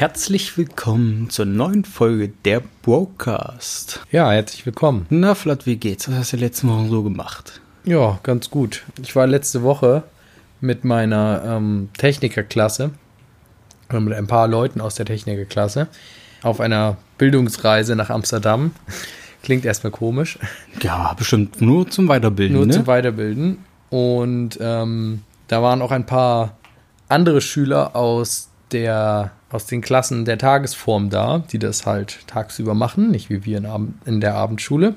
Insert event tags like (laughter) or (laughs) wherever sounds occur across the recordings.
Herzlich willkommen zur neuen Folge der Broadcast. Ja, herzlich willkommen. Na, Flat, wie geht's? Was hast du letzten Wochen so gemacht? Ja, ganz gut. Ich war letzte Woche mit meiner ähm, Technikerklasse, oder mit ein paar Leuten aus der Technikerklasse, auf einer Bildungsreise nach Amsterdam. (laughs) Klingt erstmal komisch. Ja, bestimmt nur zum Weiterbilden. Nur ne? zum Weiterbilden. Und ähm, da waren auch ein paar andere Schüler aus der aus den Klassen der Tagesform da, die das halt tagsüber machen, nicht wie wir in, Abend, in der Abendschule.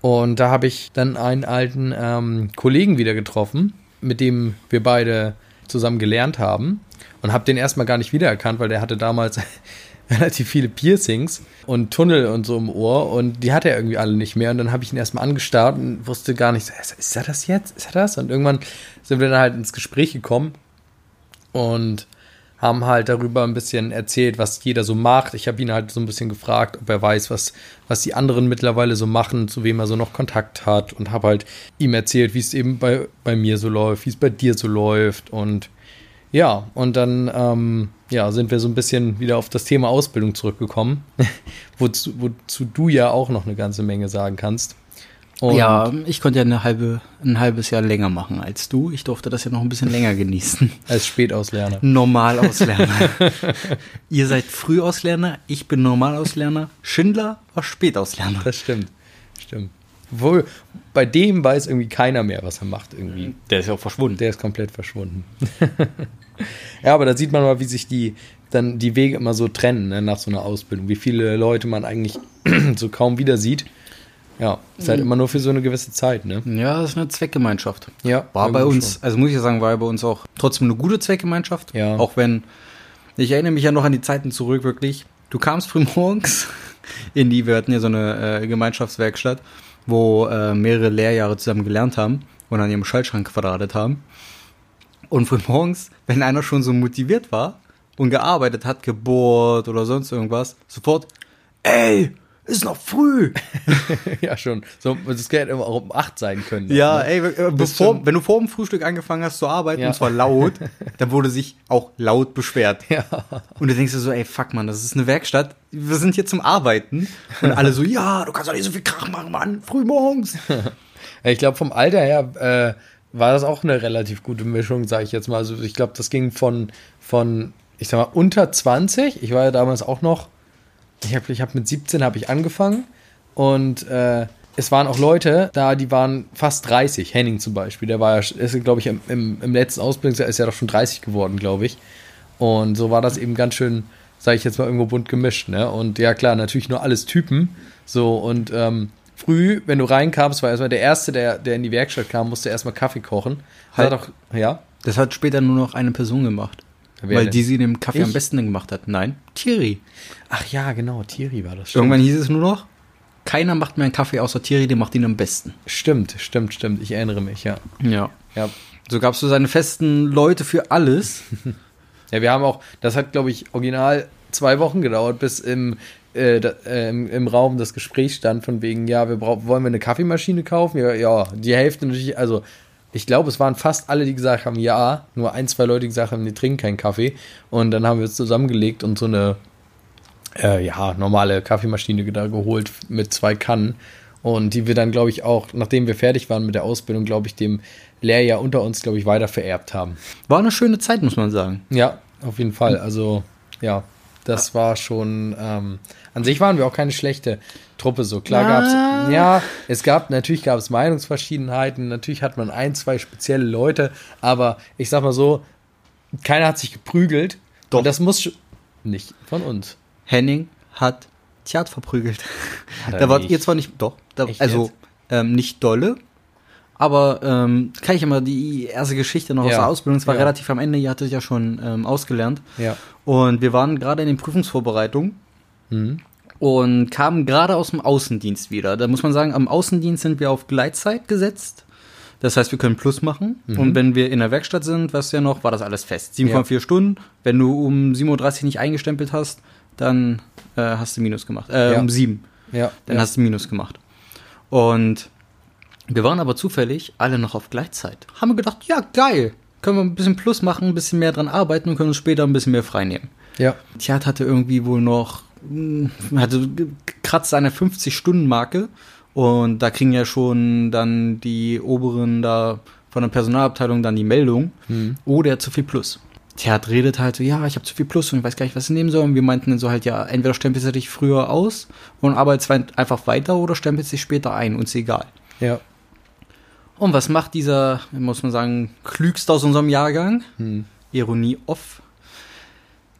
Und da habe ich dann einen alten ähm, Kollegen wieder getroffen, mit dem wir beide zusammen gelernt haben und habe den erstmal gar nicht wiedererkannt, weil der hatte damals (laughs) relativ viele Piercings und Tunnel und so im Ohr und die hatte er irgendwie alle nicht mehr. Und dann habe ich ihn erstmal angestarrt und wusste gar nicht, ist er das jetzt? Ist er das? Und irgendwann sind wir dann halt ins Gespräch gekommen und haben halt darüber ein bisschen erzählt, was jeder so macht. Ich habe ihn halt so ein bisschen gefragt, ob er weiß, was, was die anderen mittlerweile so machen, zu wem er so noch Kontakt hat und habe halt ihm erzählt, wie es eben bei, bei mir so läuft, wie es bei dir so läuft und ja, und dann ähm, ja, sind wir so ein bisschen wieder auf das Thema Ausbildung zurückgekommen, (laughs) wozu, wozu du ja auch noch eine ganze Menge sagen kannst. Und ja, ich konnte ja eine halbe, ein halbes Jahr länger machen als du. Ich durfte das ja noch ein bisschen länger genießen. (laughs) Als Spätauslerner. Normalauslerner. (laughs) Ihr seid Frühauslerner, ich bin Normalauslerner. Schindler war Spätauslerner. Das stimmt. Stimmt. Obwohl, bei dem weiß irgendwie keiner mehr, was er macht irgendwie. Der ist ja auch verschwunden. Der ist komplett verschwunden. (laughs) ja, aber da sieht man mal, wie sich die dann die Wege immer so trennen ne, nach so einer Ausbildung. Wie viele Leute man eigentlich (clears throat) so kaum wieder sieht. Ja, ist halt immer nur für so eine gewisse Zeit, ne? Ja, das ist eine Zweckgemeinschaft. Ja. War bei uns, schon. also muss ich ja sagen, war bei uns auch trotzdem eine gute Zweckgemeinschaft. Ja. Auch wenn, ich erinnere mich ja noch an die Zeiten zurück, wirklich. Du kamst früh (laughs) morgens in die, wir hatten ja so eine äh, Gemeinschaftswerkstatt, wo äh, mehrere Lehrjahre zusammen gelernt haben und an ihrem Schaltschrank quadratet haben. Und früh morgens, wenn einer schon so motiviert war und gearbeitet hat, gebohrt oder sonst irgendwas, sofort, ey, ist noch früh. (laughs) ja, schon. So, das hätte auch um 8 sein können. Ja, ne? ey, bevor, wenn du vor dem Frühstück angefangen hast zu arbeiten, ja. und zwar laut, (laughs) dann wurde sich auch laut beschwert. Ja. Und du denkst dir so, ey, fuck, man, das ist eine Werkstatt. Wir sind hier zum Arbeiten. Und alle so, ja, du kannst doch nicht so viel Krach machen, Mann, früh morgens. (laughs) ich glaube, vom Alter her äh, war das auch eine relativ gute Mischung, sage ich jetzt mal. Also ich glaube, das ging von, von, ich sag mal, unter 20. Ich war ja damals auch noch ich habe ich hab mit 17 habe ich angefangen und äh, es waren auch Leute da, die waren fast 30. Henning zum Beispiel, der war ja, ist glaube ich im, im, im, letzten Ausbildungsjahr ist ja doch schon 30 geworden, glaube ich. Und so war das eben ganz schön, sage ich jetzt mal irgendwo bunt gemischt, ne? Und ja klar, natürlich nur alles Typen. So und ähm, früh, wenn du reinkamst, war erstmal der erste, der, der in die Werkstatt kam, musste erstmal Kaffee kochen. Halt. Doch, ja. Das hat später nur noch eine Person gemacht. Wer weil denn? die sie den Kaffee ich? am besten gemacht hat. Nein, Thierry. Ach ja, genau, Thierry war das. Stimmt. Irgendwann hieß es nur noch, keiner macht mehr einen Kaffee außer Thierry, der macht ihn am besten. Stimmt, stimmt, stimmt. Ich erinnere mich, ja. Ja. ja. So gabst du seine festen Leute für alles. (laughs) ja, wir haben auch, das hat, glaube ich, original zwei Wochen gedauert, bis im, äh, da, äh, im, im, Raum das Gespräch stand von wegen, ja, wir brauchen, wollen wir eine Kaffeemaschine kaufen? Ja, ja, die Hälfte natürlich, also ich glaube, es waren fast alle, die gesagt haben, ja. Nur ein, zwei Leute, die gesagt haben, die trinken keinen Kaffee. Und dann haben wir es zusammengelegt und so eine, äh, ja, normale Kaffeemaschine da geholt mit zwei Kannen. Und die wir dann, glaube ich, auch, nachdem wir fertig waren mit der Ausbildung, glaube ich, dem Lehrjahr unter uns, glaube ich, weiter vererbt haben. War eine schöne Zeit, muss man sagen. Ja, auf jeden Fall. Also, ja, das war schon, ähm, an sich waren wir auch keine schlechte Truppe so. Klar gab es, ja, es gab, natürlich gab es Meinungsverschiedenheiten, natürlich hat man ein, zwei spezielle Leute, aber ich sag mal so, keiner hat sich geprügelt. Doch. Und das muss nicht von uns. Henning hat Tjad verprügelt. Da war ihr zwar nicht, doch, da, also ähm, nicht dolle, aber ähm, kann ich immer die erste Geschichte noch ja. aus der Ausbildung, es war ja. relativ am Ende, ihr hattet ja schon ähm, ausgelernt. Ja. Und wir waren gerade in den Prüfungsvorbereitungen. Mhm und kamen gerade aus dem Außendienst wieder. Da muss man sagen, am Außendienst sind wir auf Gleitzeit gesetzt. Das heißt, wir können Plus machen. Mhm. Und wenn wir in der Werkstatt sind, was ja noch, war das alles fest. 7,4 ja. Stunden. Wenn du um 7.30 Uhr nicht eingestempelt hast, dann äh, hast du Minus gemacht. Äh, um 7. Ja. Dann hast du Minus gemacht. Und wir waren aber zufällig alle noch auf Gleitzeit. Haben wir gedacht, ja, geil. können wir ein bisschen Plus machen, ein bisschen mehr dran arbeiten und können uns später ein bisschen mehr frei nehmen. Ja. Tjad hatte irgendwie wohl noch, mh, hatte kratzt seine 50-Stunden-Marke und da kriegen ja schon dann die Oberen da von der Personalabteilung dann die Meldung, oh, der hat zu viel Plus. Tjad redet halt so, ja, ich habe zu viel Plus und ich weiß gar nicht, was ich nehmen soll. Und wir meinten dann so halt, ja, entweder stempelst du dich früher aus und arbeitest einfach weiter oder stempelst dich später ein, uns egal. Ja. Und was macht dieser, muss man sagen, klügste aus unserem Jahrgang? Ironie off.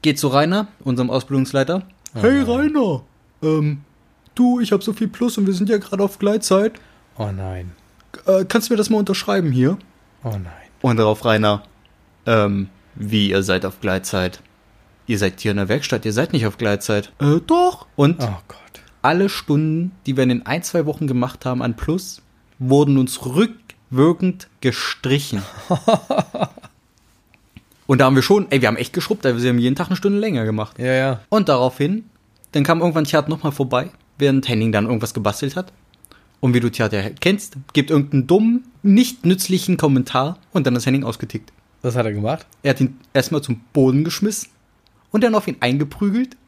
Geht zu Rainer, unserem Ausbildungsleiter. Hey Rainer, ähm, du, ich habe so viel Plus und wir sind ja gerade auf Gleitzeit. Oh nein. Äh, kannst du mir das mal unterschreiben hier? Oh nein. Und darauf Rainer, ähm, wie, ihr seid auf Gleitzeit? Ihr seid hier in der Werkstatt, ihr seid nicht auf Gleitzeit. Äh, doch. Und Oh Gott. alle Stunden, die wir in den ein, zwei Wochen gemacht haben an Plus, wurden uns rückwirkend gestrichen. (laughs) Und da haben wir schon, ey, wir haben echt geschrubbt, ey, wir haben jeden Tag eine Stunde länger gemacht. Ja, ja. Und daraufhin, dann kam irgendwann Tjad nochmal vorbei, während Henning dann irgendwas gebastelt hat. Und wie du Tjad ja kennst, gibt irgendeinen dummen, nicht nützlichen Kommentar und dann ist Henning ausgetickt. Was hat er gemacht? Er hat ihn erstmal zum Boden geschmissen und dann auf ihn eingeprügelt.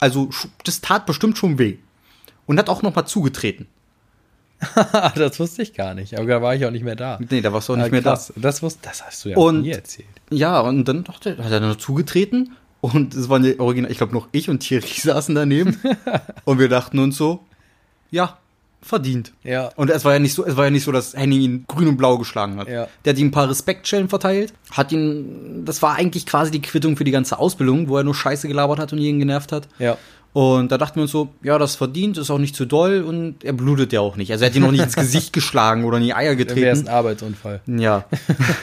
Also, das tat bestimmt schon weh. Und hat auch nochmal zugetreten. (laughs) das wusste ich gar nicht. Aber da war ich auch nicht mehr da. Nee, da warst du auch nicht Ah, mehr krass. Das, wusste, das hast du ja Und- nie erzählt. da. Ja, und dann doch, hat er noch zugetreten. Und es waren die Original, ich glaube noch ich und Thierry (laughs) saßen daneben. (laughs) und wir dachten uns so, ja, verdient. Ja. Und es war ja nicht so, es war ja nicht so, dass Henning ihn grün und blau geschlagen hat. Ja. Der hat ihm ein paar Respektschellen verteilt, hat ihn, das war eigentlich quasi die Quittung für die ganze Ausbildung, wo er nur Scheiße gelabert hat und jeden genervt hat. Ja. Und da dachten wir uns so, ja, das verdient, ist auch nicht zu doll und er blutet ja auch nicht. Also er hat ihn noch nicht ins Gesicht (laughs) geschlagen oder in die Eier Dann wäre es getreten. ein Arbeitsunfall. Ja.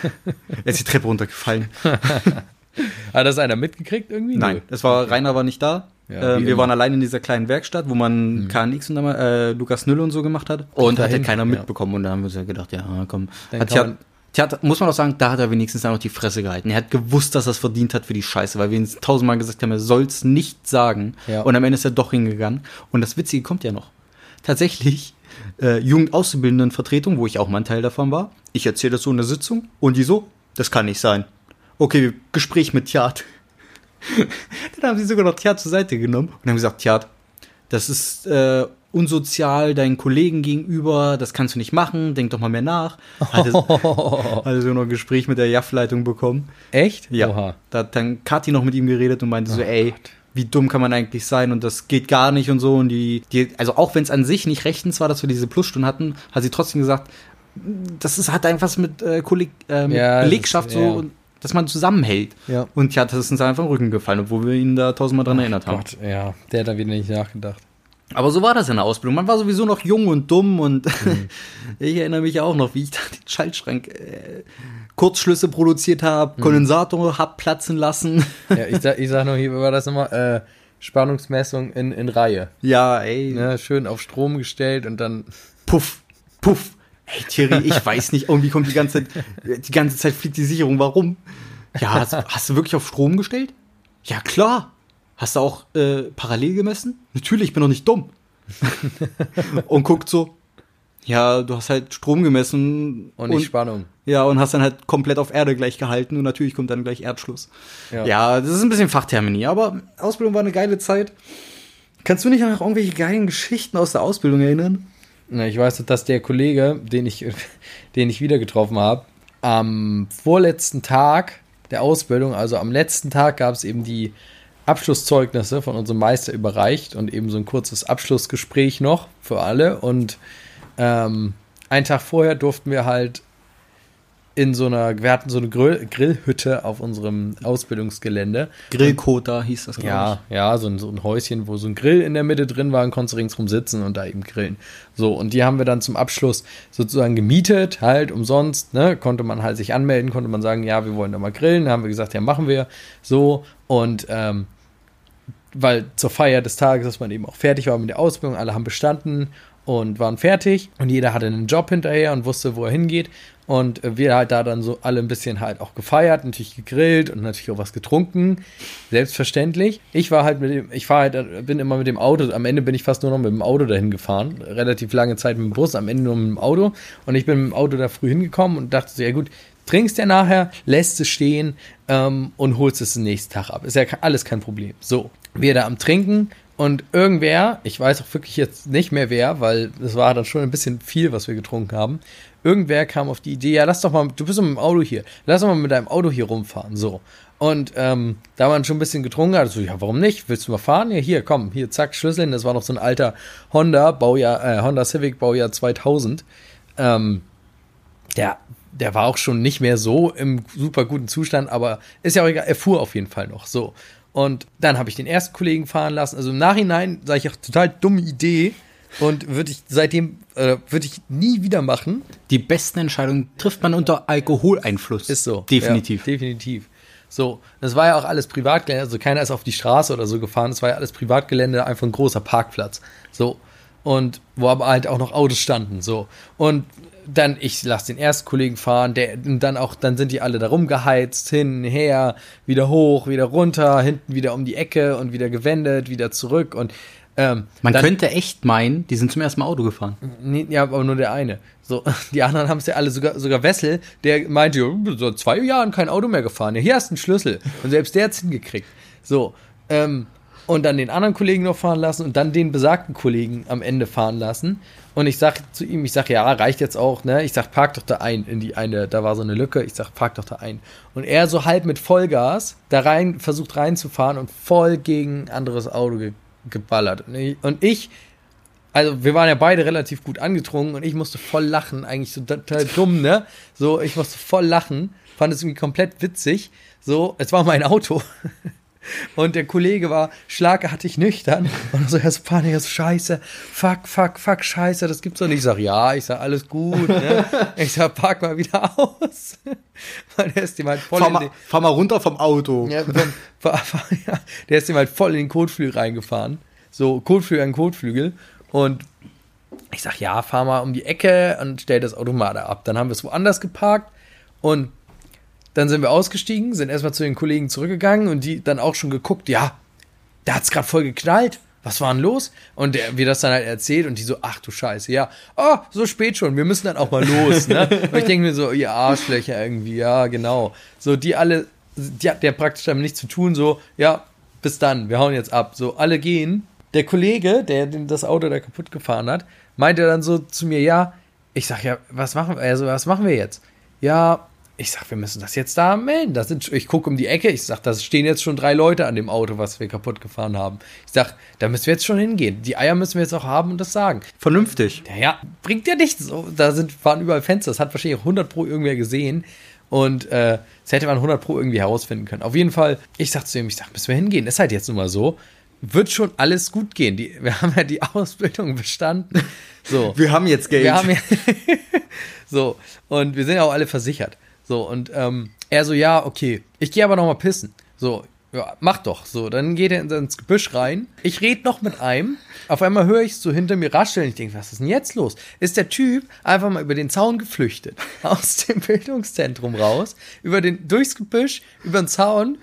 (laughs) er ist die Treppe runtergefallen. (laughs) Hat das einer mitgekriegt irgendwie? Nein, es war, Rainer war nicht da. Ja, äh, wir immer. waren allein in dieser kleinen Werkstatt, wo man KNX und dann, äh, Lukas Nülle und so gemacht hat. Und hat ja dahin, keiner ja. mitbekommen. Und da haben wir uns ja gedacht, ja, komm. Dann Hat Tja, man- Tja, muss man auch sagen, da hat er wenigstens auch noch die Fresse gehalten. Er hat gewusst, dass er es verdient hat für die Scheiße, weil wir ihm tausendmal gesagt haben, er soll's nicht sagen. Ja. Und am Ende ist er doch hingegangen. Und das Witzige kommt ja noch. Tatsächlich, äh, Jugendauszubildendenvertretung, wo ich auch mal ein Teil davon war. Ich erzähle das so in der Sitzung und die so, das kann nicht sein. Okay, Gespräch mit Tjad. (laughs) Dann haben sie sogar noch Tjad zur Seite genommen und haben gesagt, Tjad, das ist äh, unsozial deinen Kollegen gegenüber, das kannst du nicht machen, denk doch mal mehr nach. Hatte, (laughs) hatte so noch ein Gespräch mit der JAF-Leitung bekommen. Echt? Ja. Oha. Da hat dann Kathi noch mit ihm geredet und meinte so, Oh ey, Gott. wie dumm kann man eigentlich sein und das geht gar nicht und so. Und die, die also auch wenn es an sich nicht rechtens war, dass wir diese Plusstunden hatten, hat sie trotzdem gesagt, das ist, hat einfach was mit, äh, Kolleg, äh, mit Ja, Belegschaft ist- so, ja. und, dass man zusammenhält. Ja. Und ja, das ist uns einfach im Rücken gefallen, obwohl wir ihn da tausendmal dran erinnert haben. Gott, ja. Der hat da wieder nicht nachgedacht. Aber so war das in der Ausbildung. Man war sowieso noch jung und dumm und (laughs) ich erinnere mich auch noch, wie ich da den Schaltschrank äh, Kurzschlüsse produziert habe, Kondensator hab platzen lassen. Ja, ich sag, (laughs) ich sag noch hier, wie war das nochmal? Äh, Spannungsmessung in, in Reihe. ja, ey. Ne, schön auf Strom gestellt und dann. Puff, puff. Hey Thierry, ich weiß nicht, irgendwie kommt die ganze Zeit, die ganze Zeit fliegt die Sicherung. Warum? Ja, hast, hast du wirklich auf Strom gestellt? Ja, klar. Hast du auch äh, parallel gemessen? Natürlich, ich bin doch nicht dumm. (laughs) und guckt so, ja, du hast halt Strom gemessen Und nicht Spannung. ja, und hast dann halt komplett auf Erde gleich gehalten und natürlich kommt dann gleich Erdschluss. Ja. Ja, das ist ein bisschen Fachtermini, aber Ausbildung war eine geile Zeit. Kannst du nicht noch irgendwelche geilen Geschichten aus der Ausbildung erinnern? Na, ich weiß, dass der Kollege, den ich, (laughs) den ich wieder getroffen habe, am vorletzten Tag der Ausbildung, also am letzten Tag, gab es eben die Abschlusszeugnisse von unserem Meister überreicht und eben so ein kurzes Abschlussgespräch noch für alle. Und ähm, einen Tag vorher durften wir halt in so einer, wir hatten so eine Grill, Grillhütte auf unserem Ausbildungsgelände. Grillkota hieß das, glaube Ja, ja, so ein, so ein Häuschen, wo so ein Grill in der Mitte drin war und konntest ringsrum sitzen und da eben grillen. So, und die haben wir dann zum Abschluss sozusagen gemietet, halt umsonst, ne? Konnte man halt sich anmelden, konnte man sagen, ja, wir wollen da mal grillen. Da haben wir gesagt, ja, machen wir so. Und ähm, weil zur Feier des Tages, dass man eben auch fertig war mit der Ausbildung, alle haben bestanden und waren fertig und jeder hatte einen Job hinterher und wusste, wo er hingeht. Und wir halt da dann so alle ein bisschen halt auch gefeiert, natürlich gegrillt und natürlich auch was getrunken. Selbstverständlich. Ich war halt mit dem, ich fahre halt, bin immer mit dem Auto, am Ende bin ich fast nur noch mit dem Auto dahin gefahren. Relativ lange Zeit mit dem Bus, am Ende nur mit dem Auto. Und ich bin mit dem Auto da früh hingekommen und dachte so, ja gut, trinkst ja nachher, lässt es stehen ähm, und holst es den nächsten Tag ab. Ist ja alles kein Problem. So, wir da am Trinken und irgendwer, ich weiß auch wirklich jetzt nicht mehr wer, weil es war dann schon ein bisschen viel, was wir getrunken haben. Irgendwer kam auf die Idee, ja, lass doch mal, du bist doch mit dem Auto hier, lass doch mal mit deinem Auto hier rumfahren. So. Und ähm, da man schon ein bisschen getrunken hat, so, ja, warum nicht? Willst du mal fahren? Ja, hier, komm, hier, zack, Schlüssel. Das war noch so ein alter Honda, Baujahr, äh, Honda Civic, Baujahr 2000. Ähm, der, der war auch schon nicht mehr so im super guten Zustand, aber ist ja auch egal, er fuhr auf jeden Fall noch. So. Und dann habe ich den ersten Kollegen fahren lassen. Also im Nachhinein sage ich auch total dumme Idee. Und würde ich seitdem, äh, würde ich nie wieder machen. Die besten Entscheidungen trifft man unter Alkoholeinfluss. Ist so. Definitiv. Ja, definitiv. So, das war ja auch alles Privatgelände, also keiner ist auf die Straße oder so gefahren, es war ja alles Privatgelände, einfach ein großer Parkplatz. So. Und wo aber halt auch noch Autos standen. So. Und dann, ich lasse den ersten Kollegen fahren, der, und dann auch, dann sind die alle da rumgeheizt, hin, her, wieder hoch, wieder runter, hinten wieder um die Ecke und wieder gewendet, wieder zurück und ähm, Man dann, könnte echt meinen, die sind zum ersten Mal Auto gefahren. Nee, ja, aber nur der eine. So, (laughs) die anderen haben es ja alle, sogar, sogar Wessel, der meinte, seit zwei Jahren kein Auto mehr gefahren. Ja, hier hast du einen Schlüssel. Und selbst der hat's hingekriegt. So, ähm, und dann den anderen Kollegen noch fahren lassen und dann den besagten Kollegen am Ende fahren lassen. Und ich sag zu ihm, ich sag, ja, reicht jetzt auch, ne? Ich sag, park doch da ein in die eine, da war so eine Lücke, ich sag, park doch da ein. Und er so halb mit Vollgas da rein, versucht reinzufahren und voll gegen ein anderes Auto ge geballert. Und ich, und ich, also wir waren ja beide relativ gut angetrunken und ich musste voll lachen, eigentlich so total dumm, ne? So, ich musste voll lachen, fand es irgendwie komplett witzig. So, es war mein Auto. (laughs) Und der Kollege war schlagartig nüchtern und so, Herr Panik, so scheiße, fuck, fuck, fuck, scheiße, das gibt's doch nicht. Ich sag, ja, ich sag, alles gut. Ne? Ich sag, park mal wieder aus. (laughs) Weil der ist ihm halt voll Fahr in mal, den, fahr mal runter vom Auto. ja, (laughs) dann, fahr, fahr, ja, der ist ihm halt voll in den Kotflügel reingefahren. So, Kotflügel an Kotflügel. Und ich sag, ja, fahr mal um die Ecke und stell das Auto mal da ab. Dann haben wir es woanders geparkt und dann sind wir ausgestiegen, sind erstmal zu den Kollegen zurückgegangen und die dann auch schon geguckt, ja, da hat's gerade voll geknallt. Was war denn los? Und der, wir das dann halt erzählt und die so, ach du Scheiße, ja, oh, so spät schon, wir müssen dann auch mal los, ne? Und ich denke mir so, ihr Arschlöcher irgendwie, ja, genau. So, die alle, die hat der praktisch damit nichts zu tun, so, ja, bis dann, wir hauen jetzt ab. So, alle gehen. Der Kollege, der das Auto da kaputt gefahren hat, meinte dann so zu mir, ja, ich sag ja, was machen wir, also was machen wir jetzt? Ja, ich sag, wir müssen das jetzt da melden. Das sind, ich gucke um die Ecke, ich sag, da stehen jetzt schon drei Leute an dem Auto, was wir kaputt gefahren haben. Ich sag, da müssen wir jetzt schon hingehen. Die Eier müssen wir jetzt auch haben und das sagen. Vernünftig. Ja, ja, bringt ja nichts. So, da sind, waren überall Fenster. Das hat wahrscheinlich auch 100 Pro irgendwer gesehen. Und äh, das hätte man 100 Pro irgendwie herausfinden können. Auf jeden Fall, ich sag zu ihm, ich sag, müssen wir hingehen. Ist halt jetzt nun mal so. Wird schon alles gut gehen. Die, wir haben ja die (laughs) Ausbildung bestanden. So. Wir haben jetzt Geld. Wir haben ja (laughs) so, und wir sind ja auch alle versichert. So, und ähm, er so, ja, okay, ich gehe aber noch mal pissen. So, ja, mach doch. So, dann geht er ins Gebüsch rein. Ich rede noch mit einem. Auf einmal höre ich so hinter mir rascheln. Ich denke, was ist denn jetzt los? Ist der Typ einfach mal über den Zaun geflüchtet. (laughs) Aus dem Bildungszentrum raus. Über den, durchs Gebüsch, über den Zaun.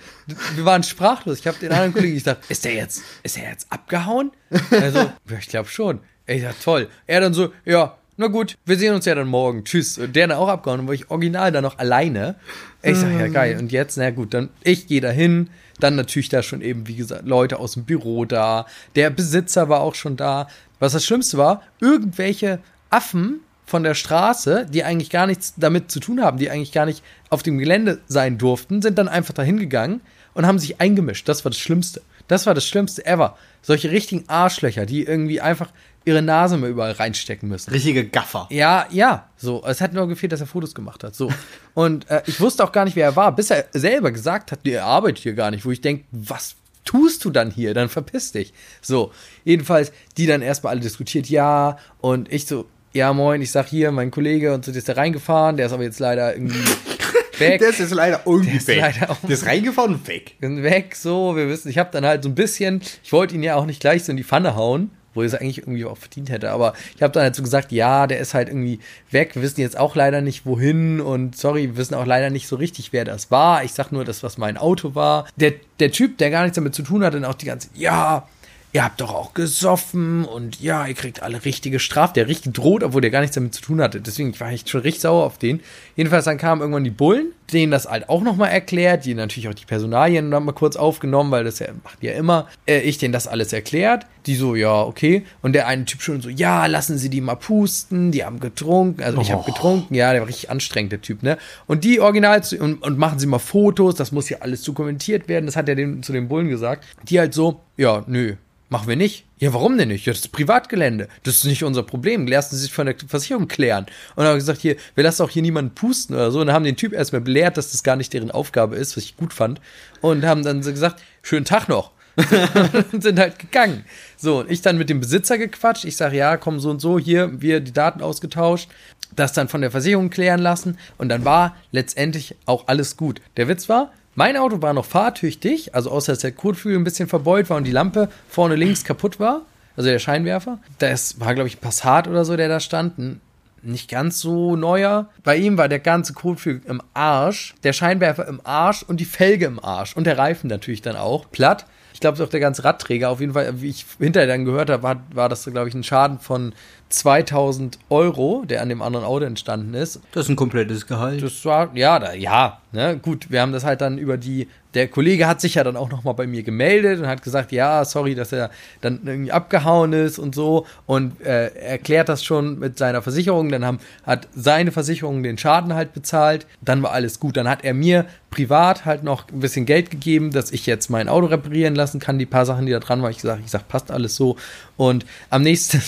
Wir waren sprachlos. Ich habe den anderen Kollegen gesagt, ist der jetzt, ist er jetzt abgehauen? Also, ja, ich glaube schon. Ich sag, toll. Er dann so, ja, na gut, wir sehen uns ja dann morgen. Tschüss. Und der dann auch abgehauen, war ich original dann noch alleine. Ich sag, ja geil. Und jetzt, na gut, dann ich gehe dahin. Dann natürlich da schon eben, wie gesagt, Leute aus dem Büro da. Der Besitzer war auch schon da. Was das Schlimmste war, irgendwelche Affen von der Straße, die eigentlich gar nichts damit zu tun haben, die eigentlich gar nicht auf dem Gelände sein durften, sind dann einfach dahin gegangen und haben sich eingemischt. Das war das Schlimmste. Das war das Schlimmste ever. Solche richtigen Arschlöcher, die irgendwie einfach ihre Nase mal überall reinstecken müssen. Richtige Gaffer. Ja, ja, so. Es hat nur gefehlt, dass er Fotos gemacht hat. So. (laughs) Und äh, ich wusste auch gar nicht, wer er war, bis er selber gesagt hat, nee, er arbeitet hier gar nicht, wo ich denke, was tust du dann hier? Dann verpiss dich. So. Jedenfalls, die dann erstmal alle diskutiert, ja, und ich so, ja, moin, ich sag hier, mein Kollege, und so, der ist da reingefahren, der ist aber jetzt leider irgendwie (laughs) weg. Der ist leider irgendwie Der ist weg. leider der ist reingefahren und weg. weg, so, wir wissen, ich habe dann halt so ein bisschen, ich wollte ihn ja auch nicht gleich so in die Pfanne hauen, wo er es eigentlich irgendwie auch verdient hätte, aber ich habe dann halt so gesagt, ja, der ist halt irgendwie weg, wir wissen jetzt auch leider nicht wohin und sorry, wir wissen auch leider nicht so richtig, wer das war. Ich sag nur, das, was mein Auto war. Der, der Typ, der gar nichts damit zu tun hat, dann auch die ganze, ja, ihr habt doch auch gesoffen und ja, ihr kriegt alle richtige Strafe. Der richtig droht, obwohl der gar nichts damit zu tun hatte. Deswegen war ich schon richtig sauer auf den. Jedenfalls dann kamen irgendwann die Bullen, denen das halt auch nochmal erklärt, die natürlich auch die Personalien nochmal kurz aufgenommen, weil das ja macht ja immer. Äh, ich denen das alles erklärt. Die so, ja, okay. Und der eine Typ schon so, ja, lassen Sie die mal pusten, die haben getrunken. Also ich Oh. habe getrunken, ja, der war richtig anstrengend, der Typ, ne? Und die original zu, und, und machen Sie mal Fotos, das muss ja alles dokumentiert werden. Das hat er dem, zu den Bullen gesagt. Die halt so, ja, nö, machen wir nicht. Ja, warum denn nicht? Ja, das ist Privatgelände. Das ist nicht unser Problem. Lassen Sie sich von der Versicherung klären. Und dann haben gesagt, hier, wir lassen auch hier niemanden pusten oder so. Und dann haben den Typ erstmal belehrt, dass das gar nicht deren Aufgabe ist, was ich gut fand. Und haben dann gesagt, schönen Tag noch. (laughs) und sind halt gegangen. So, und ich dann mit dem Besitzer gequatscht. Ich sage, ja, komm so und so, hier, wir die Daten ausgetauscht, das dann von der Versicherung klären lassen. Und dann war letztendlich auch alles gut. Der Witz war, mein Auto war noch fahrtüchtig, also außer dass der Kotflügel ein bisschen verbeult war und die Lampe vorne links kaputt war, also der Scheinwerfer. Das war, glaube ich, ein Passat oder so, der da stand. Ein nicht ganz so neuer. Bei ihm war der ganze Kotflügel im Arsch, der Scheinwerfer im Arsch und die Felge im Arsch und der Reifen natürlich dann auch platt. Ich glaube, auch der ganze Radträger. Auf jeden Fall, wie ich hinterher dann gehört habe, war, war das, glaube ich, ein Schaden von 2000 Euro, der an dem anderen Auto entstanden ist. Das ist ein komplettes Gehalt. Das war, ja, da, ja, ne, gut, wir haben das halt dann über die, der Kollege hat sich ja dann auch nochmal bei mir gemeldet und hat gesagt, ja, sorry, dass er dann irgendwie abgehauen ist und so und äh, erklärt das schon mit seiner Versicherung, dann haben, hat seine Versicherung den Schaden halt bezahlt, dann war alles gut, dann hat er mir privat halt noch ein bisschen Geld gegeben, dass ich jetzt mein Auto reparieren lassen kann, die paar Sachen, die da dran waren, ich gesagt, ich sag, passt alles so. Und am nächsten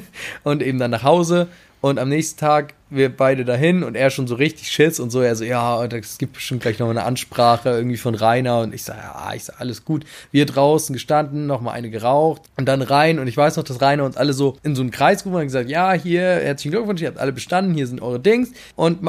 (laughs) und eben dann nach Hause und am nächsten Tag wir beide dahin und er schon so richtig Schiss und so. Er so, ja, es gibt bestimmt gleich noch eine Ansprache irgendwie von Rainer und ich sage, ja, ich sag, alles gut. Wir draußen gestanden, noch mal eine geraucht und dann rein und ich weiß noch, dass Rainer uns alle so in so einen Kreis gerufen hat und gesagt, ja, hier, herzlichen Glückwunsch, ihr habt alle bestanden, hier sind eure Dings und,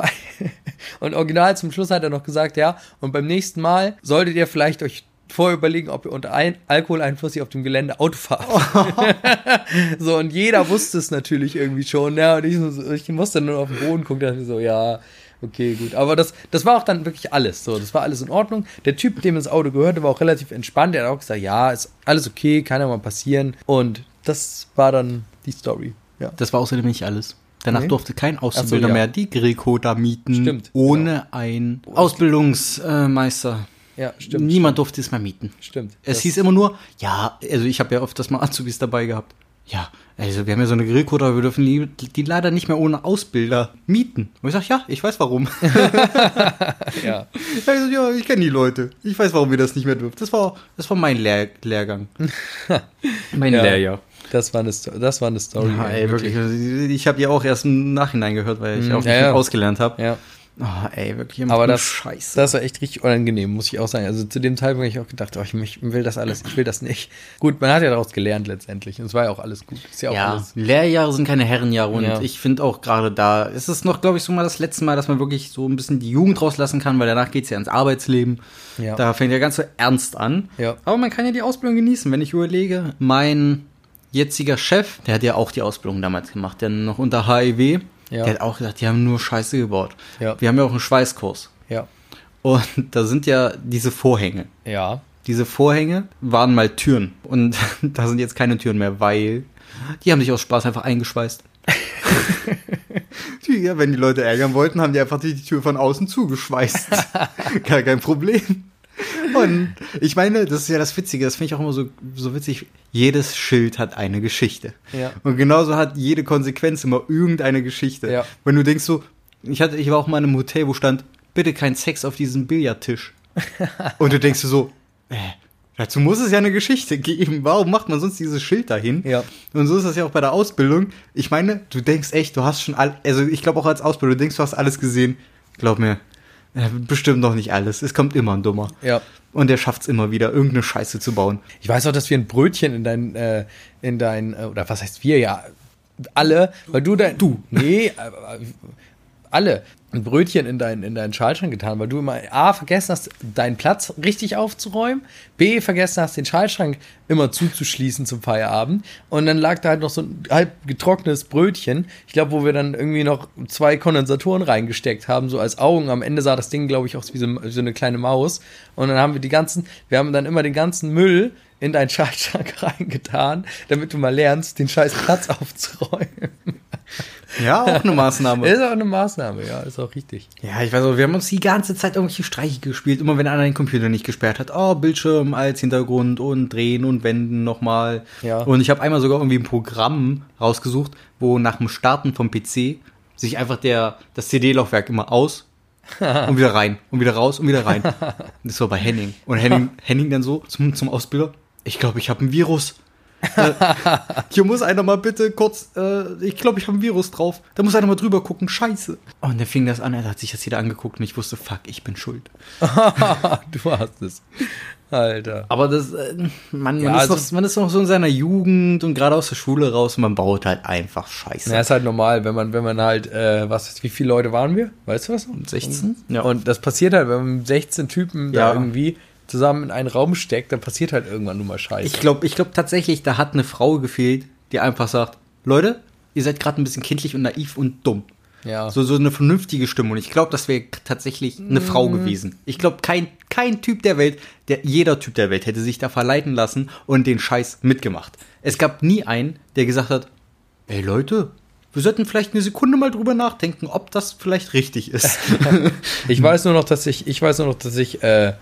(laughs) und original zum Schluss hat er noch gesagt, ja, und beim nächsten Mal solltet ihr vielleicht euch vorher überlegen, ob ihr unter ein Alkoholeinfluss hier auf dem Gelände Auto fahrt. (laughs) so, und jeder wusste es natürlich irgendwie schon, ja, und ich, so- ich musste nur auf den Boden gucken, dachte so, ja, okay, gut. Aber das, das war auch dann wirklich alles, so, das war alles in Ordnung. Der Typ, dem das Auto gehörte, war auch relativ entspannt, er hat auch gesagt, ja, ist alles okay, kann ja mal passieren. Und das war dann die Story, ja. Das war außerdem nicht alles. Danach Nee. durfte kein Auszubildender ja. mehr die Greco da mieten, Stimmt, ohne einen Ausbildungsmeister. Ja, stimmt. Niemand durfte es mehr mieten. Stimmt. Es Das- hieß immer nur, ja, also ich habe ja öfters mal Azubis dabei gehabt. Ja, also wir haben ja so eine Grillcode, aber wir dürfen die, die leider nicht mehr ohne Ausbilder mieten. Und ich sag, ja, ich weiß warum. (laughs) ja. Also, (laughs) ja, ich kenne die Leute. Ich weiß, warum wir das nicht mehr dürfen. Das war, das war mein Lehr Lehrgang. (laughs) mein Ja. Lehrjahr. Das war eine, das war eine Story. Ja, ey, wirklich. Ich habe ja auch erst im Nachhinein gehört, weil ich Mhm, auch ja, nicht ja. ausgelernt habe. Ja. Oh, ey, wirklich immer Aber das, Scheiße. das war echt richtig unangenehm, muss ich auch sagen. Also zu dem Zeitpunkt habe ich auch gedacht, oh, ich, ich will das alles, ich will das nicht. Gut, man hat ja daraus gelernt letztendlich. Und es war ja auch alles gut. Ist ja auch ja, alles. Lehrjahre sind keine Herrenjahre und Ja. ich finde auch gerade da, ist es noch, glaube ich, so mal das letzte Mal, dass man wirklich so ein bisschen die Jugend rauslassen kann, weil danach geht's ja ins Arbeitsleben. Ja. Da fängt ja ganz so ernst an. Ja. Aber man kann ja die Ausbildung genießen, wenn ich überlege. Mein jetziger Chef, der hat ja auch die Ausbildung damals gemacht, der noch unter HIV, Ja. der hat auch gesagt, die haben nur Scheiße gebaut. Ja. Wir haben ja auch einen Schweißkurs. Ja. Und da sind ja diese Vorhänge. Ja. Diese Vorhänge waren mal Türen. Und (laughs) da sind jetzt keine Türen mehr, weil die haben sich aus Spaß einfach eingeschweißt. (laughs) Ja, wenn die Leute ärgern wollten, haben die einfach die, die Tür von außen zugeschweißt. (laughs) Gar kein Problem. Und (laughs) ich meine, das ist ja das Witzige, das finde ich auch immer so, so witzig. Jedes Schild hat eine Geschichte. Ja. Und genauso hat jede Konsequenz immer irgendeine Geschichte. Ja. Wenn du denkst so, ich hatte, ich war auch mal in einem Hotel, wo stand, bitte kein Sex auf diesem Billardtisch. (laughs) Und du denkst so, äh, dazu muss es ja eine Geschichte geben. Warum macht man sonst dieses Schild dahin? Ja. Und so ist das ja auch bei der Ausbildung. Ich meine, du denkst echt, du hast schon all, also ich glaube auch als Ausbilder, du denkst, du hast alles gesehen. Glaub mir, bestimmt noch nicht alles. Es kommt immer ein Dummer. Ja. Und der schafft es immer wieder, irgendeine Scheiße zu bauen. Ich weiß auch, dass wir ein Brötchen in dein, äh, in dein, äh, oder was heißt wir ja, alle, weil du dein, du, nee, äh, alle ein Brötchen in deinen, in deinen Schaltschrank getan, weil du immer A, vergessen hast, deinen Platz richtig aufzuräumen, B, vergessen hast, den Schaltschrank immer zuzuschließen zum Feierabend und dann lag da halt noch so ein halb getrocknetes Brötchen, ich glaube, wo wir dann irgendwie noch zwei Kondensatoren reingesteckt haben, so als Augen. Am Ende sah das Ding, glaube ich, aus wie so, wie so eine kleine Maus und dann haben wir die ganzen, wir haben dann immer den ganzen Müll in deinen Schaltschrank (laughs) reingetan, damit du mal lernst, den scheiß Platz (laughs) aufzuräumen. Ja, auch eine (laughs) Maßnahme. ist auch eine Maßnahme, ja, ist auch richtig. Ja, ich weiß auch, wir haben uns die ganze Zeit irgendwelche Streiche gespielt, immer wenn einer den Computer nicht gesperrt hat. Oh, Bildschirm als Hintergrund und drehen und wenden nochmal. Ja. Und ich habe einmal sogar irgendwie ein Programm rausgesucht, wo nach dem Starten vom PC sich einfach der, das CD-Laufwerk immer aus (laughs) und wieder rein und wieder raus und wieder rein. (laughs) Das war bei Henning. Und Henning, Henning dann so zum, zum Ausbilder, ich glaube, ich habe ein Virus. Äh, hier muss einer mal bitte kurz, äh, ich glaube, ich habe ein Virus drauf. Da muss einer mal drüber gucken, scheiße. Und dann fing das an, er hat sich das jeder angeguckt und ich wusste, fuck, ich bin schuld. (laughs) du hast es. Alter. Aber das, äh, man, man, Ja, ist also- noch, man ist noch so in seiner Jugend und gerade aus der Schule raus und man baut halt einfach scheiße. Ja, ist halt normal, wenn man, wenn man halt, äh, was, wie viele Leute waren wir? Weißt du was? 16? Ja. Und das passiert halt, wenn man mit 16 Typen Ja. da irgendwie zusammen in einen Raum steckt, dann passiert halt irgendwann nur mal Scheiße. Ich glaube ich glaub tatsächlich, da hat eine Frau gefehlt, die einfach sagt, Leute, ihr seid gerade ein bisschen kindlich und naiv und dumm. ja. So, so eine vernünftige Stimme. Und ich glaube, das wäre tatsächlich eine Frau gewesen. Ich glaube, kein, kein Typ der Welt, der, jeder Typ der Welt hätte sich da verleiten lassen und den Scheiß mitgemacht. Es gab nie einen, der gesagt hat, ey Leute, wir sollten vielleicht eine Sekunde mal drüber nachdenken, ob das vielleicht richtig ist. (laughs) Ich weiß nur noch, dass ich, ich weiß nur noch, dass ich äh,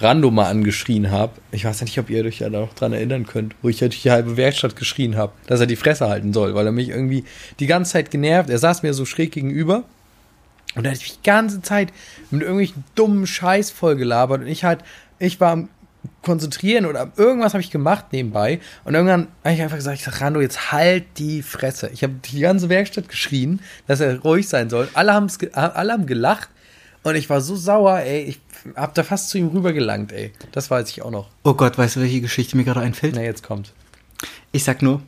Rando mal angeschrien habe. Ich weiß nicht, ob ihr euch ja noch dran erinnern könnt, wo ich durch die halbe Werkstatt geschrien habe, dass er die Fresse halten soll, weil er mich irgendwie die ganze Zeit genervt. Er saß mir so schräg gegenüber und er hat mich die ganze Zeit mit irgendwelchen dummen Scheiß vollgelabert und ich halt, ich war am Konzentrieren oder irgendwas habe ich gemacht nebenbei und irgendwann habe ich einfach gesagt, ich sag, Rando, jetzt halt die Fresse. Ich habe die ganze Werkstatt geschrien, dass er ruhig sein soll. Alle, alle haben gelacht und ich war so sauer, ey. Ich hab da fast zu ihm rübergelangt, ey. Das weiß ich auch noch. oh Gott, weißt du, welche Geschichte mir gerade einfällt? Na, jetzt kommt. Ich sag nur,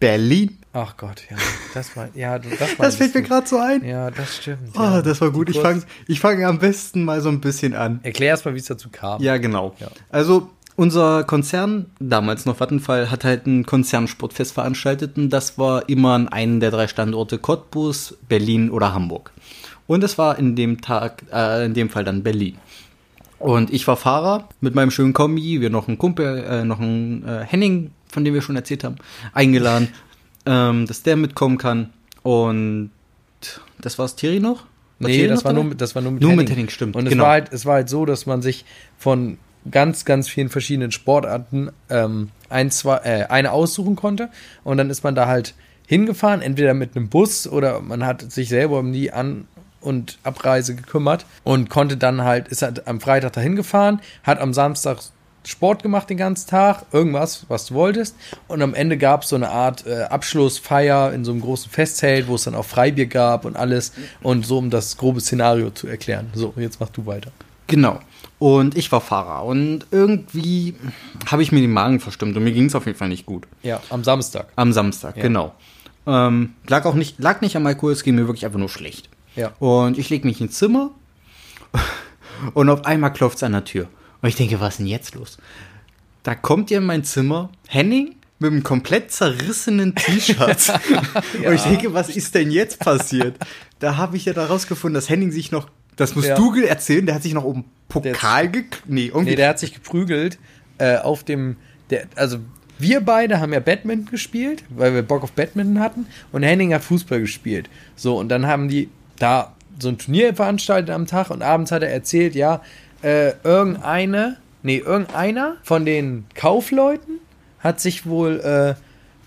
Berlin. Ach Gott, ja. Das war, ja, das, (laughs) Das fällt mir gerade so ein. Ja, das stimmt. Oh, ja. das war gut. Ich fange ich fang am besten mal so ein bisschen an. Erklär erst mal, wie es dazu kam. Ja, genau. Ja. Also unser Konzern, damals noch Vattenfall, hat halt ein Konzernsportfest veranstaltet und das war immer an einem der drei Standorte Cottbus, Berlin oder Hamburg. Und es war in dem Tag, äh, in dem Fall dann Berlin. Und ich war Fahrer mit meinem schönen Kombi, wir noch einen Kumpel, äh, noch einen äh, Henning, von dem wir schon erzählt haben, eingeladen, ähm, dass der mitkommen kann. Und das war's Thierry noch? War Nee, Thierry das noch war, dabei? nur, mit- das war nur mit Nur Henning. mit Henning, stimmt, Und es, genau. war halt, es war halt so, dass man sich von ganz, ganz vielen verschiedenen Sportarten ähm, ein, zwei, äh, eine aussuchen konnte. Und dann ist man da halt hingefahren, entweder mit einem Bus oder man hat sich selber um die An- und Abreise gekümmert und konnte dann halt, ist halt am Freitag dahin gefahren, hat am Samstag Sport gemacht den ganzen Tag, irgendwas, was du wolltest. Und am Ende gab es so eine Art äh, Abschlussfeier in so einem großen Festzelt, wo es dann auch Freibier gab und alles. Und so, um das grobe Szenario zu erklären. So, jetzt mach du weiter. Genau. Und ich war Fahrer. Und irgendwie habe ich mir den Magen verstimmt und mir ging es auf jeden Fall nicht gut. Ja, am Samstag. Am Samstag, Ja. genau. Ähm, lag auch nicht, lag nicht am Alkohol, es ging mir wirklich einfach nur schlecht. Ja. Und ich lege mich ins Zimmer (laughs) und auf einmal klopft es an der Tür. Und ich denke, was ist denn jetzt los? Da kommt ihr in mein Zimmer, Henning, mit einem komplett zerrissenen T-Shirt. (laughs) Und ich denke, was ist denn jetzt passiert? Da habe ich ja da rausgefunden, dass Henning sich noch, das musst Ja. du erzählen, der hat sich noch um Pokal gekriegt. Nee, irgendwie. Nee, der hat sich geprügelt äh, auf dem. Der, also, wir beide haben ja Badminton gespielt, weil wir Bock auf Badminton hatten. Und Henning hat Fußball gespielt. So, und dann haben die da so ein Turnier veranstaltet am Tag und abends hat er erzählt, ja, äh, irgendeine, nee, irgendeiner von den Kaufleuten hat sich wohl äh,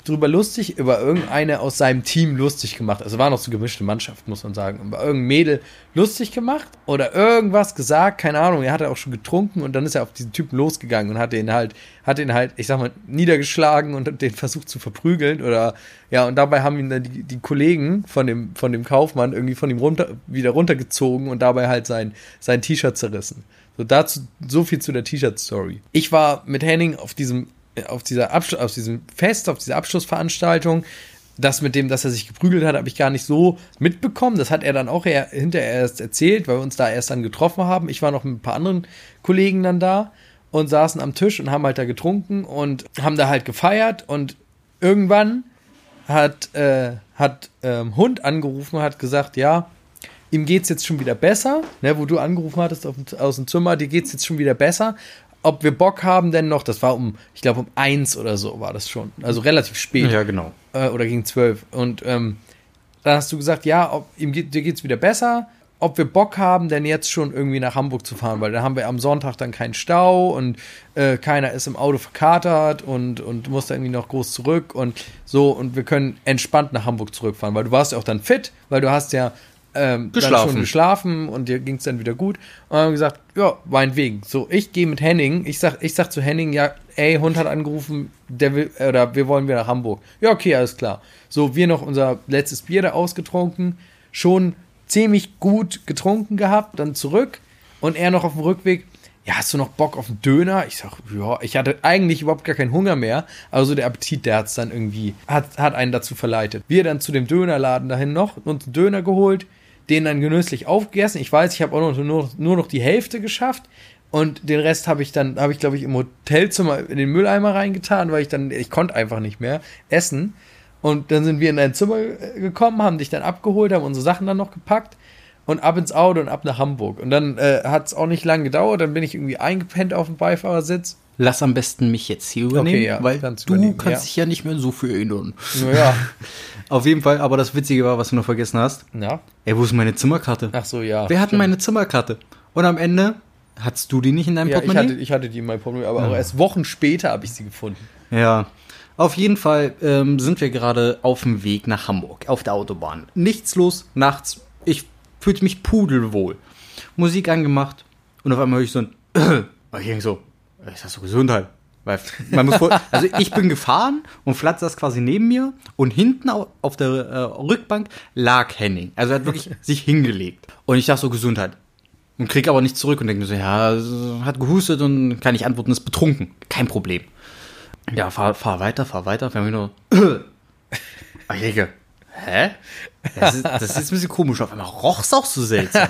drüber lustig, über irgendeine aus seinem Team lustig gemacht. Also war noch so gemischte Mannschaft, muss man sagen. Über irgendein Mädel lustig gemacht oder irgendwas gesagt, keine Ahnung. Er hatte auch schon getrunken und dann ist er auf diesen Typen losgegangen und hat den halt, hat ihn halt, ich sag mal, niedergeschlagen und den versucht zu verprügeln oder ja, und dabei haben ihn dann die, die Kollegen von dem, von dem Kaufmann irgendwie von ihm runter, wieder runtergezogen und dabei halt sein, sein T-Shirt zerrissen. So dazu, so viel zu der T-Shirt-Story. Ich war mit Henning auf diesem auf dieser auf diesem Fest, auf dieser Abschlussveranstaltung das mit dem, dass er sich geprügelt hat, habe ich gar nicht so mitbekommen. Das hat er dann auch eher, hinterher erst erzählt, weil wir uns da erst dann getroffen haben. Ich war noch mit ein paar anderen Kollegen dann da und saßen am Tisch und haben halt da getrunken und haben da halt gefeiert und irgendwann hat, äh, hat ähm, Hund angerufen und hat gesagt, ja, ihm geht's jetzt schon wieder besser, ne, wo du angerufen hattest auf, aus dem Zimmer, dir geht's jetzt schon wieder besser. Ob wir Bock haben denn noch, das war um, ich glaube um eins oder so war das schon, also relativ spät. Ja, genau. Äh, oder gegen zwölf. Und ähm, dann hast du gesagt, ja, ob, ihm geht, dir geht's wieder besser, ob wir Bock haben, denn jetzt schon irgendwie nach Hamburg zu fahren, weil dann haben wir am Sonntag dann keinen Stau und äh, keiner ist im Auto verkatert und, und muss da irgendwie noch groß zurück und so und wir können entspannt nach Hamburg zurückfahren, weil du warst ja auch dann fit, weil du hast ja ähm, Geschlafen. schon geschlafen und dir ging es dann wieder gut. Und haben gesagt, ja, meinetwegen. So, ich gehe mit Henning, ich sag, ich sag zu Henning, ja, ey, Hund hat angerufen, der will, oder wir wollen wieder nach Hamburg. Ja, okay, alles klar. So, wir noch unser letztes Bier da ausgetrunken, schon ziemlich gut getrunken gehabt, dann zurück und er noch auf dem Rückweg, ja, hast du noch Bock auf einen Döner? Ich sag, ja, ich hatte eigentlich überhaupt gar keinen Hunger mehr, aber so der Appetit, der hat's dann irgendwie, hat, hat einen dazu verleitet. Wir dann zu dem Dönerladen dahin noch, uns einen Döner geholt, den dann genüsslich aufgegessen. Ich weiß, ich habe auch noch, nur, nur noch die Hälfte geschafft und den Rest habe ich dann, habe ich glaube ich im Hotelzimmer in den Mülleimer reingetan, weil ich dann, ich konnte einfach nicht mehr essen. Und dann sind wir in dein Zimmer äh, gekommen, haben dich dann abgeholt, haben unsere Sachen dann noch gepackt und ab ins Auto und ab nach Hamburg. Und dann äh, hat es auch nicht lange gedauert, dann bin ich irgendwie eingepennt auf dem Beifahrersitz. Lass am besten mich jetzt hier übernehmen, ja, weil du kannst ja. dich ja nicht mehr so viel erinnern. Naja, Auf jeden Fall, aber das Witzige war, was du noch vergessen hast. ja. Ey, wo ist meine Zimmerkarte? Ach so, ja. Wer hat stimmt. meine Zimmerkarte? Und am Ende hattest du die nicht in deinem Ja, ich Portemonnaie? hatte, ich hatte die in meinem Portemonnaie, aber auch erst Wochen später habe ich sie gefunden. Ja. Auf jeden Fall ähm, sind wir gerade auf dem Weg nach Hamburg, auf der Autobahn. Nichts los, nachts. Ich fühlte mich pudelwohl. Musik angemacht und auf einmal höre ich so ein und (clears throat) ich denk so, ist das so Gesundheit? Weil man muss vor, (laughs) also ich bin gefahren und Flatz saß quasi neben mir und hinten au- auf der äh, Rückbank lag Henning. Also er hat wirklich (laughs) sich hingelegt. Und ich dachte so Gesundheit. Und krieg aber nicht zurück und denke mir so, ja, hat gehustet und kann ich antworten, ist betrunken. Kein Problem. Ja, fahr, fahr weiter, fahr weiter. Wir haben nur. (laughs) Ah, Jäger. Hä? Das ist, das ist jetzt ein bisschen komisch. Auf einmal roch's auch so seltsam.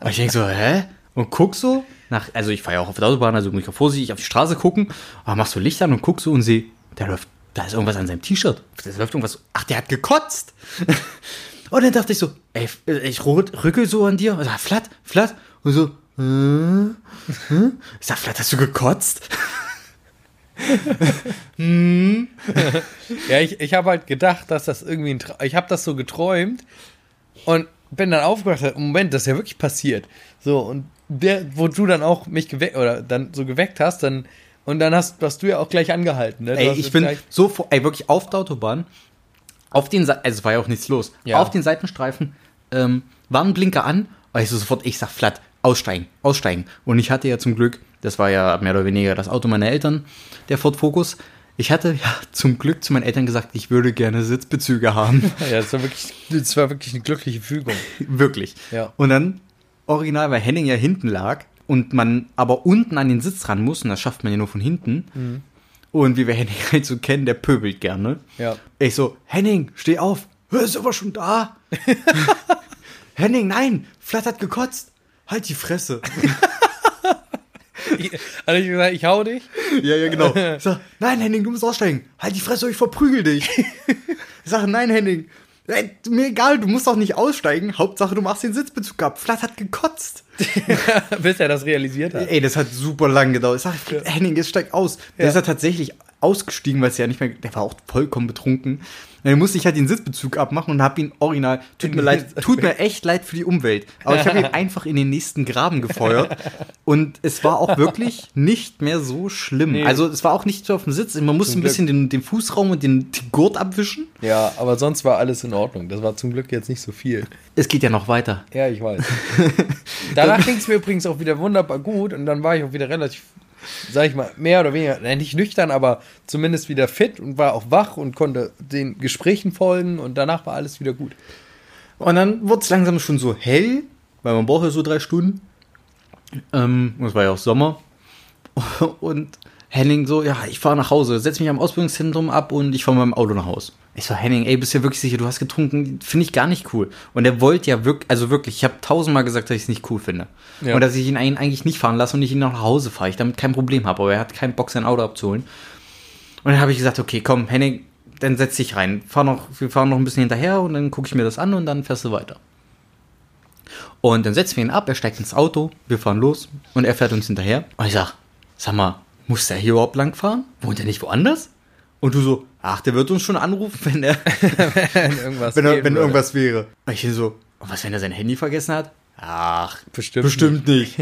Und ich denke so, hä? Und guck so nach, also ich fahre ja auch auf der Autobahn, also muss ich auch vorsichtig auf die Straße gucken. Aber machst so Licht an und guck so und sehe, der läuft, da ist irgendwas an seinem T-Shirt. Da läuft irgendwas. Ach, der hat gekotzt. (laughs) Und dann dachte ich so, ey, ich rück- rückel so an dir. Und sag, Flatt, Flatt. Und so, äh, äh? Ich sag, Flatt, hast du gekotzt? (laughs) (laughs) Ja, ich, ich habe halt gedacht, dass das irgendwie ein Tra Ich habe das so geträumt und bin dann aufgewacht, Moment, das ist ja wirklich passiert. So, und der, wo du dann auch mich geweckt, oder dann so geweckt hast, dann, und dann hast, hast du ja auch gleich angehalten, ne? Du Ey, ich bin so, vor- ey, wirklich auf der Autobahn, auf den, Sa- also es war ja auch nichts los, Ja. auf den Seitenstreifen ähm, war ein Blinker an, weil ich so sofort, ich sag flatt, aussteigen, aussteigen. Und ich hatte ja zum Glück, das war ja mehr oder weniger das Auto meiner Eltern, der Ford Focus. Ich hatte ja (laughs) zum Glück zu meinen Eltern gesagt, ich würde gerne Sitzbezüge haben. (laughs) Ja, das war wirklich, das war wirklich eine glückliche Fügung. Wirklich. Ja. Und dann, original, weil Henning ja hinten lag und man aber unten an den Sitz ran muss, und das schafft man ja nur von hinten. Mhm. Und wie wir Henning (laughs) halt so kennen, der pöbelt gerne. Ja. Ich so, Henning, steh auf. Hör, ist aber schon da. (laughs) Henning, nein, Flatt hat gekotzt. Halt die Fresse. Hatte ich gesagt, ich hau dich? ja, ja, genau. (laughs) Ich sag, nein, Henning, du musst aussteigen. Halt die Fresse, ich verprügel dich. ich sage, nein, Henning. Ey, mir egal, du musst auch nicht aussteigen. Hauptsache, du machst den Sitzbezug ab. Flatt hat gekotzt. (laughs) Bis er das realisiert hat. Ey, das hat super lang gedauert. Ich sag, Henning, jetzt steig aus. Der Ja. ist ja tatsächlich ausgestiegen, weil es ja nicht mehr, der war auch vollkommen betrunken. Dann musste ich halt den Sitzbezug abmachen und hab ihn original, tut mir leid, tut mir echt leid für die Umwelt. Aber ich habe ihn (laughs) einfach in den nächsten Graben gefeuert. Und es war auch wirklich nicht mehr so schlimm. Nee. Also es war auch nicht so auf dem Sitz. Man musste ein bisschen den, den Fußraum und den, den Gurt abwischen. Ja, aber sonst war alles in Ordnung. Das war zum Glück jetzt nicht so viel. Es geht ja noch weiter. Ja, ich weiß. (laughs) Danach ging es mir übrigens auch wieder wunderbar gut und dann war ich auch wieder relativ, sag ich mal, mehr oder weniger, nicht nüchtern, aber zumindest wieder fit und war auch wach und konnte den Gesprächen folgen und danach war alles wieder gut. Und dann wurde es langsam schon so hell, weil man braucht ja so drei Stunden. Ähm, und es war ja auch Sommer. (laughs) Und Henning so, ja, ich fahre nach Hause, setz mich am Ausbildungszentrum ab und ich fahre mit meinem Auto nach Hause. Ich so, Henning, ey, bist du wirklich sicher, du hast getrunken? Finde ich gar nicht cool. Und er wollte ja wirklich, also wirklich, ich habe tausendmal gesagt, dass ich es nicht cool finde. Ja. Und dass ich ihn eigentlich nicht fahren lasse und ich ihn nach Hause fahre. Ich damit kein Problem habe, aber er hat keinen Bock, sein Auto abzuholen. Und dann habe ich gesagt, okay, komm, Henning, dann setz dich rein. Fahr noch, wir fahren noch ein bisschen hinterher und dann gucke ich mir das an und dann fährst du weiter. Und dann setzen wir ihn ab, er steigt ins Auto, wir fahren los und er fährt uns hinterher. Und ich sag, sag mal, muss der hier überhaupt lang fahren? Wohnt er nicht woanders? Und du so, ach, der wird uns schon anrufen, wenn er, (laughs) wenn irgendwas, wenn, er, wenn irgendwas wäre. Und ich hier so, und was, wenn er sein Handy vergessen hat? Ach, Bestimmt bestimmt nicht.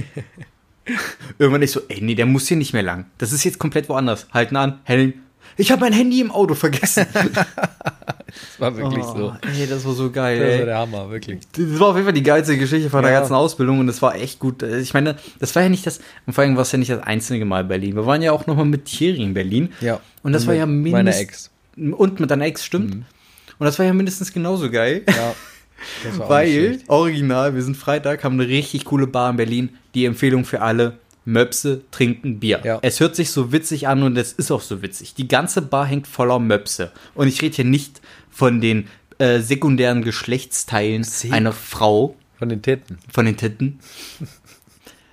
(laughs) Irgendwann ich so, ey, nee, der muss hier nicht mehr lang. Das ist jetzt komplett woanders. Halten an, Henning, ich habe mein Handy im Auto vergessen. (laughs) Das war wirklich Oh, so. Ey, das war so geil, Das war der Hammer, wirklich. Das war auf jeden Fall die geilste Geschichte von der Ja. ganzen Ausbildung und das war echt gut. Ich meine, das war ja nicht das, und vor allem war es ja nicht das einzige Mal Berlin. Wir waren ja auch nochmal mit Thierry in Berlin. Ja. Und das war ja mindestens. Meine Ex. Mhm. Und mit deiner Ex, stimmt. Und das war ja mindestens genauso geil. Ja. (laughs) Weil, original, wir sind Freitag, haben eine richtig coole Bar in Berlin. Die Empfehlung für alle, Möpse trinken Bier. Ja. Es hört sich so witzig an und es ist auch so witzig. Die ganze Bar hängt voller Möpse. Und ich rede hier nicht von den äh, sekundären Geschlechtsteilen Sie- einer Frau, Von den Titten. von den Titten, (laughs)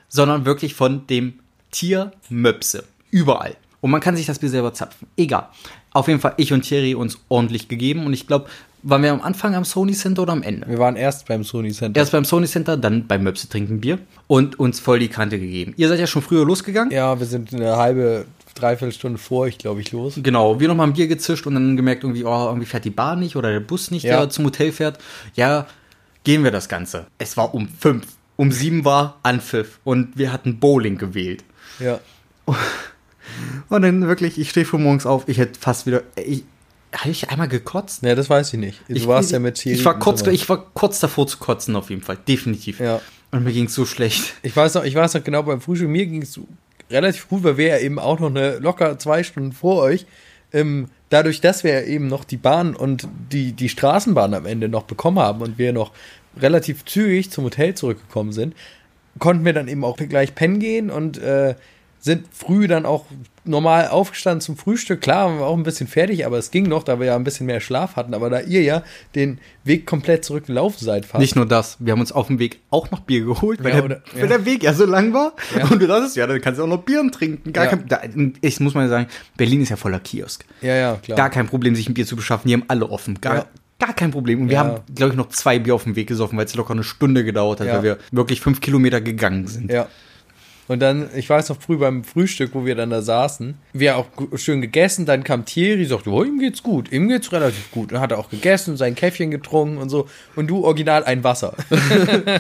sondern wirklich von dem Tier Möpse. Überall. Und man kann sich das Bier selber zapfen. Egal. Auf jeden Fall, ich und Thierry uns ordentlich gegeben. Und ich glaube, waren wir am Anfang am Sony Center oder am Ende? Wir waren erst beim Sony Center. Erst beim Sony Center, dann beim Möpse trinken Bier und uns voll die Kante gegeben. Ihr seid ja schon früher losgegangen. ja, wir sind eine halbe, dreiviertel Stunde vor euch, glaube ich, los. Genau, wir nochmal ein Bier gezischt und dann gemerkt, irgendwie, oh, irgendwie fährt die Bahn nicht oder der Bus nicht, Ja. der zum Hotel fährt. Ja, gehen wir das Ganze. Es war um fünf. Um sieben war Anpfiff und wir hatten Bowling gewählt. Ja. (laughs) Und dann wirklich, ich stehe früh morgens auf, ich hätte fast wieder. Ich, habe ich einmal gekotzt? Ne, das weiß ich nicht. Du ich, warst ich, ja mit Thierry Ich war, kurz, ich war kurz davor zu kotzen, auf jeden Fall. Definitiv. Ja. Und mir ging es so schlecht. Ich weiß noch, ich weiß noch genau beim Frühstück, mir ging es relativ gut, weil wir ja eben auch noch eine locker zwei Stunden vor euch, ähm, dadurch, dass wir ja eben noch die Bahn und die, die Straßenbahn am Ende noch bekommen haben und wir noch relativ zügig zum Hotel zurückgekommen sind, konnten wir dann eben auch gleich pennen gehen und äh, sind früh dann auch normal aufgestanden zum Frühstück. Klar, waren wir auch ein bisschen fertig, aber es ging noch, da wir ja ein bisschen mehr Schlaf hatten. Aber da ihr ja den Weg komplett zurückgelaufen seid, fast. Nicht nur das, wir haben uns auf dem Weg auch noch Bier geholt, weil, Ja, der, oder- weil ja. der Weg ja so lang war. Ja. Und du dachtest, ja, dann kannst du auch noch Bier trinken. Gar kein, da, ich muss mal sagen, Berlin ist ja voller Kiosk. ja, ja, klar. Gar kein Problem, sich ein Bier zu beschaffen. Die haben alle offen. Gar, gar kein Problem. Und wir Ja. haben, glaube ich, noch zwei Bier auf dem Weg gesoffen, weil es locker eine Stunde gedauert hat, Ja. weil wir wirklich fünf Kilometer gegangen sind. Ja. Und dann, ich weiß noch früh beim Frühstück, wo wir dann da saßen, wir auch schön gegessen, dann kam Thierry, sagte, oh, ihm geht's gut, ihm geht's relativ gut. Und hat er auch gegessen, sein Käffchen getrunken und so. Und du original ein Wasser. (laughs)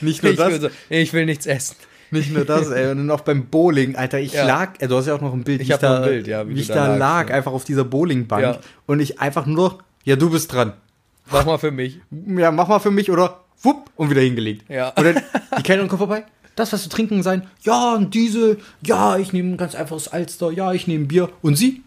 Nicht ich, will so, ich will nichts essen. Nicht nur das, ey. Und dann auch beim Bowling, Alter, ich Ja. lag, du hast ja auch noch ein Bild, Ich wie hab da, ein Bild, ja, wie wie ich da da lag, ja. einfach auf dieser Bowlingbank. Und ich einfach nur, ja, du bist dran. Mach mal für mich. Ja, mach mal für mich oder wupp und wieder hingelegt. Ja. Und dann die Kellnerin kommt vorbei. Das, was zu trinken sein? Ja, ein Diesel. Ja, ich nehme ganz einfaches Alster. Ja, ich nehme Bier. Und sie?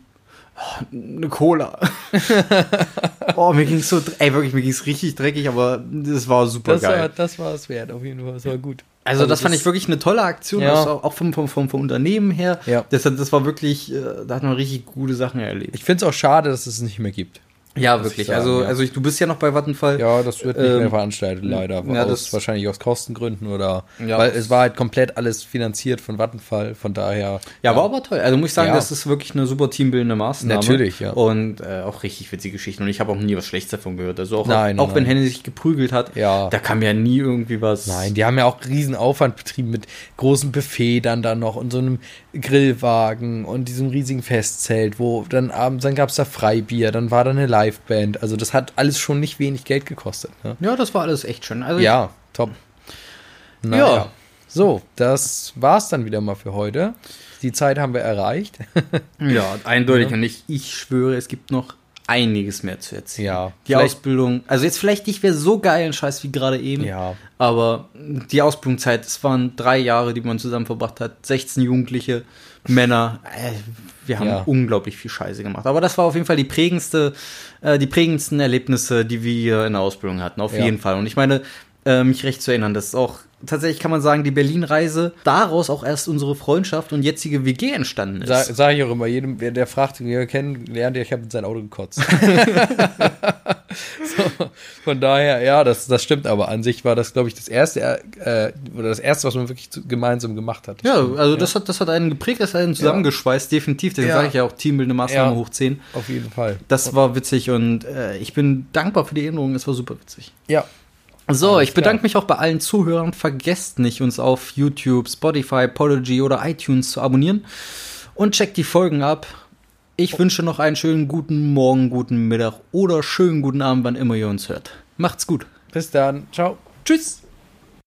Ah, Eine Cola. (laughs) oh, mir ging's so, dr- ey, wirklich, mir ging's richtig dreckig, aber das war super Das geil. war, das war es wert, auf jeden Fall. Das war gut. Also das fand ist- ich wirklich eine tolle Aktion, Ja. das auch auch vom, vom, vom, vom Unternehmen her. Ja. Das, das war wirklich, äh, da hat man richtig gute Sachen erlebt. Ich finde es auch schade, dass es nicht mehr gibt. Ja, wirklich. ich sagen, also, ja. also ich, du bist ja noch bei Vattenfall. Ja, das wird nicht Ähm, mehr veranstaltet, leider. ja, aus, das- wahrscheinlich aus Kostengründen oder Ja. weil es war halt komplett alles finanziert von Vattenfall, von daher. Ja, war aber toll. Also muss ich sagen, das ist wirklich eine super teambildende Maßnahme. Natürlich, ja. Und äh, auch richtig witzige Geschichten. Und ich habe auch nie was Schlechtes davon gehört. Also auch, Nein, auch nein, wenn. Henny sich geprügelt hat, Ja. da kam ja nie irgendwie was. Nein, die haben ja auch riesen Aufwand betrieben mit großem Buffet dann da noch und so einem Grillwagen und diesem riesigen Festzelt, wo dann abends, dann gab es da Freibier, dann war da eine Liveband. Also das hat alles schon nicht wenig Geld gekostet. Ne? Ja, das war alles echt schön. Also Ja, top. Ja. Naja. So, das war's dann wieder mal für heute. Die Zeit haben wir erreicht. ich, (laughs) ja, eindeutig. Und ich, ich schwöre, es gibt noch einiges mehr zu erzählen. Ja, Die Ausbildung, also jetzt vielleicht nicht mehr so geil ein Scheiß wie gerade eben. Ja. Aber die Ausbildungszeit, es waren drei Jahre, die man zusammen verbracht hat, 16 Jugendliche, Männer. Äh, wir haben Ja. unglaublich viel Scheiße gemacht. Aber das war auf jeden Fall die prägendste, äh, die prägendsten Erlebnisse, die wir in der Ausbildung hatten. Auf Ja. jeden Fall. Und ich meine, äh, mich recht zu erinnern, das ist auch tatsächlich kann man sagen, die Berlin-Reise, daraus auch erst unsere Freundschaft und jetzige WG entstanden ist. Sa Sage ich auch immer, jedem, wer- der fragt, wie wir kennen, lernt, ich habe in sein Auto gekotzt. (laughs) (laughs) so, von daher, ja, das, das stimmt aber. An sich war das, glaube ich, das erste, äh, oder das erste, was man wirklich zu, gemeinsam gemacht hat. Das ja, stimmt. also das hat, das hat einen geprägt, das hat einen zusammengeschweißt, definitiv. Deswegen Ja. sage ich ja auch teambildende Maßnahme Ja. hoch 10. Auf jeden Fall. Das war witzig und äh, ich bin dankbar für die Erinnerung, es war super witzig. Ja. So, Alles ich bedanke klar. mich auch bei allen Zuhörern. Vergesst nicht, uns auf YouTube, Spotify, Podigy oder iTunes zu abonnieren und checkt die Folgen ab. Ich wünsche noch einen schönen guten Morgen, guten Mittag oder schönen guten Abend, wann immer ihr uns hört. Macht's gut. Bis dann. Ciao. Tschüss.